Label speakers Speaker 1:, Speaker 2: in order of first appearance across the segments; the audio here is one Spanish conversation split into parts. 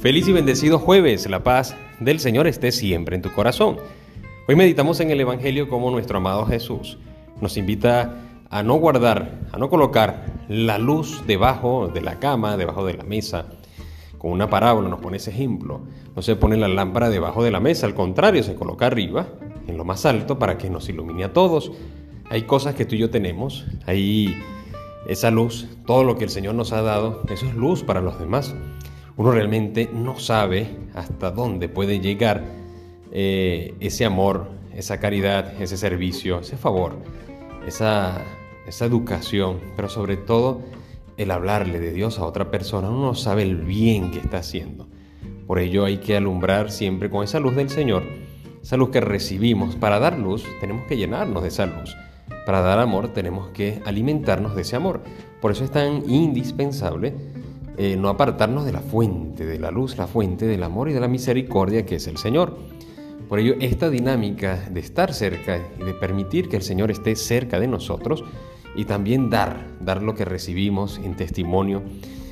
Speaker 1: Feliz y bendecido jueves, la paz del Señor esté siempre en tu corazón. Hoy meditamos en el Evangelio como nuestro amado Jesús nos invita a no guardar, a no colocar la luz debajo de la cama, debajo de la mesa. Con una parábola nos pone ese ejemplo. No se pone la lámpara debajo de la mesa, al contrario, se coloca arriba, en lo más alto, para que nos ilumine a todos. Hay cosas que tú y yo tenemos, hay esa luz, todo lo que el Señor nos ha dado, eso es luz para los demás uno realmente no sabe hasta dónde puede llegar eh, ese amor, esa caridad, ese servicio, ese favor, esa, esa educación, pero sobre todo el hablarle de Dios a otra persona. Uno no sabe el bien que está haciendo. Por ello hay que alumbrar siempre con esa luz del Señor, esa luz que recibimos. Para dar luz tenemos que llenarnos de esa luz. Para dar amor tenemos que alimentarnos de ese amor. Por eso es tan indispensable eh, no apartarnos de la fuente de la luz, la fuente del amor y de la misericordia que es el Señor. Por ello, esta dinámica de estar cerca y de permitir que el Señor esté cerca de nosotros y también dar, dar lo que recibimos en testimonio.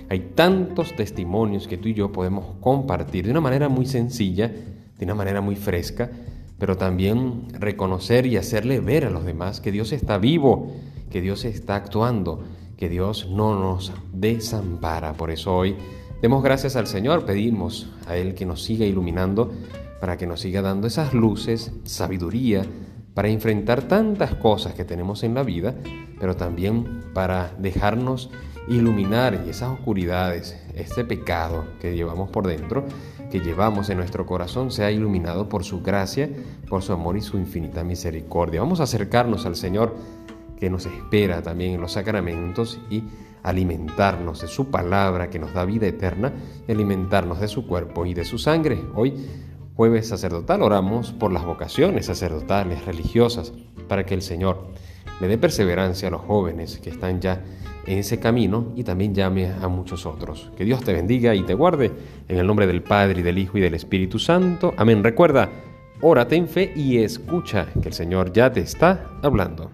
Speaker 1: Hay tantos testimonios que tú y yo podemos compartir de una manera muy sencilla, de una manera muy fresca, pero también reconocer y hacerle ver a los demás que Dios está vivo, que Dios está actuando, que Dios no nos desampara. Por eso hoy demos gracias al Señor, pedimos a Él que nos siga iluminando, para que nos siga dando esas luces, sabiduría, para enfrentar tantas cosas que tenemos en la vida, pero también para dejarnos iluminar y esas oscuridades, este pecado que llevamos por dentro, que llevamos en nuestro corazón, sea iluminado por su gracia, por su amor y su infinita misericordia. Vamos a acercarnos al Señor que nos espera también en los sacramentos y alimentarnos de su palabra que nos da vida eterna y alimentarnos de su cuerpo y de su sangre. Hoy, jueves sacerdotal, oramos por las vocaciones sacerdotales, religiosas, para que el Señor le dé perseverancia a los jóvenes que están ya en ese camino y también llame a muchos otros. Que Dios te bendiga y te guarde en el nombre del Padre y del Hijo y del Espíritu Santo. Amén. Recuerda, órate en fe y escucha que el Señor ya te está hablando.